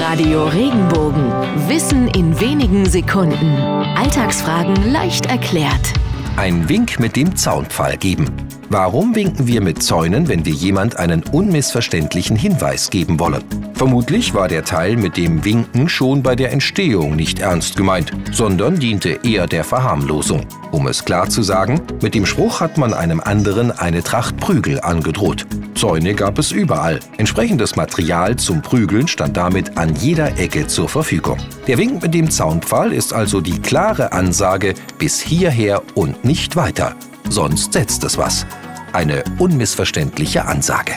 Radio Regenbogen. Wissen in wenigen Sekunden. Alltagsfragen leicht erklärt. Ein Wink mit dem Zaunpfahl geben. Warum winken wir mit Zäunen, wenn wir jemand einen unmissverständlichen Hinweis geben wollen? Vermutlich war der Teil mit dem Winken schon bei der Entstehung nicht ernst gemeint, sondern diente eher der Verharmlosung. Um es klar zu sagen, mit dem Spruch hat man einem anderen eine Tracht Prügel angedroht. Zäune gab es überall. Entsprechendes Material zum Prügeln stand damit an jeder Ecke zur Verfügung. Der Wink mit dem Zaunpfahl ist also die klare Ansage bis hierher und nicht weiter. Sonst setzt es was. Eine unmissverständliche Ansage.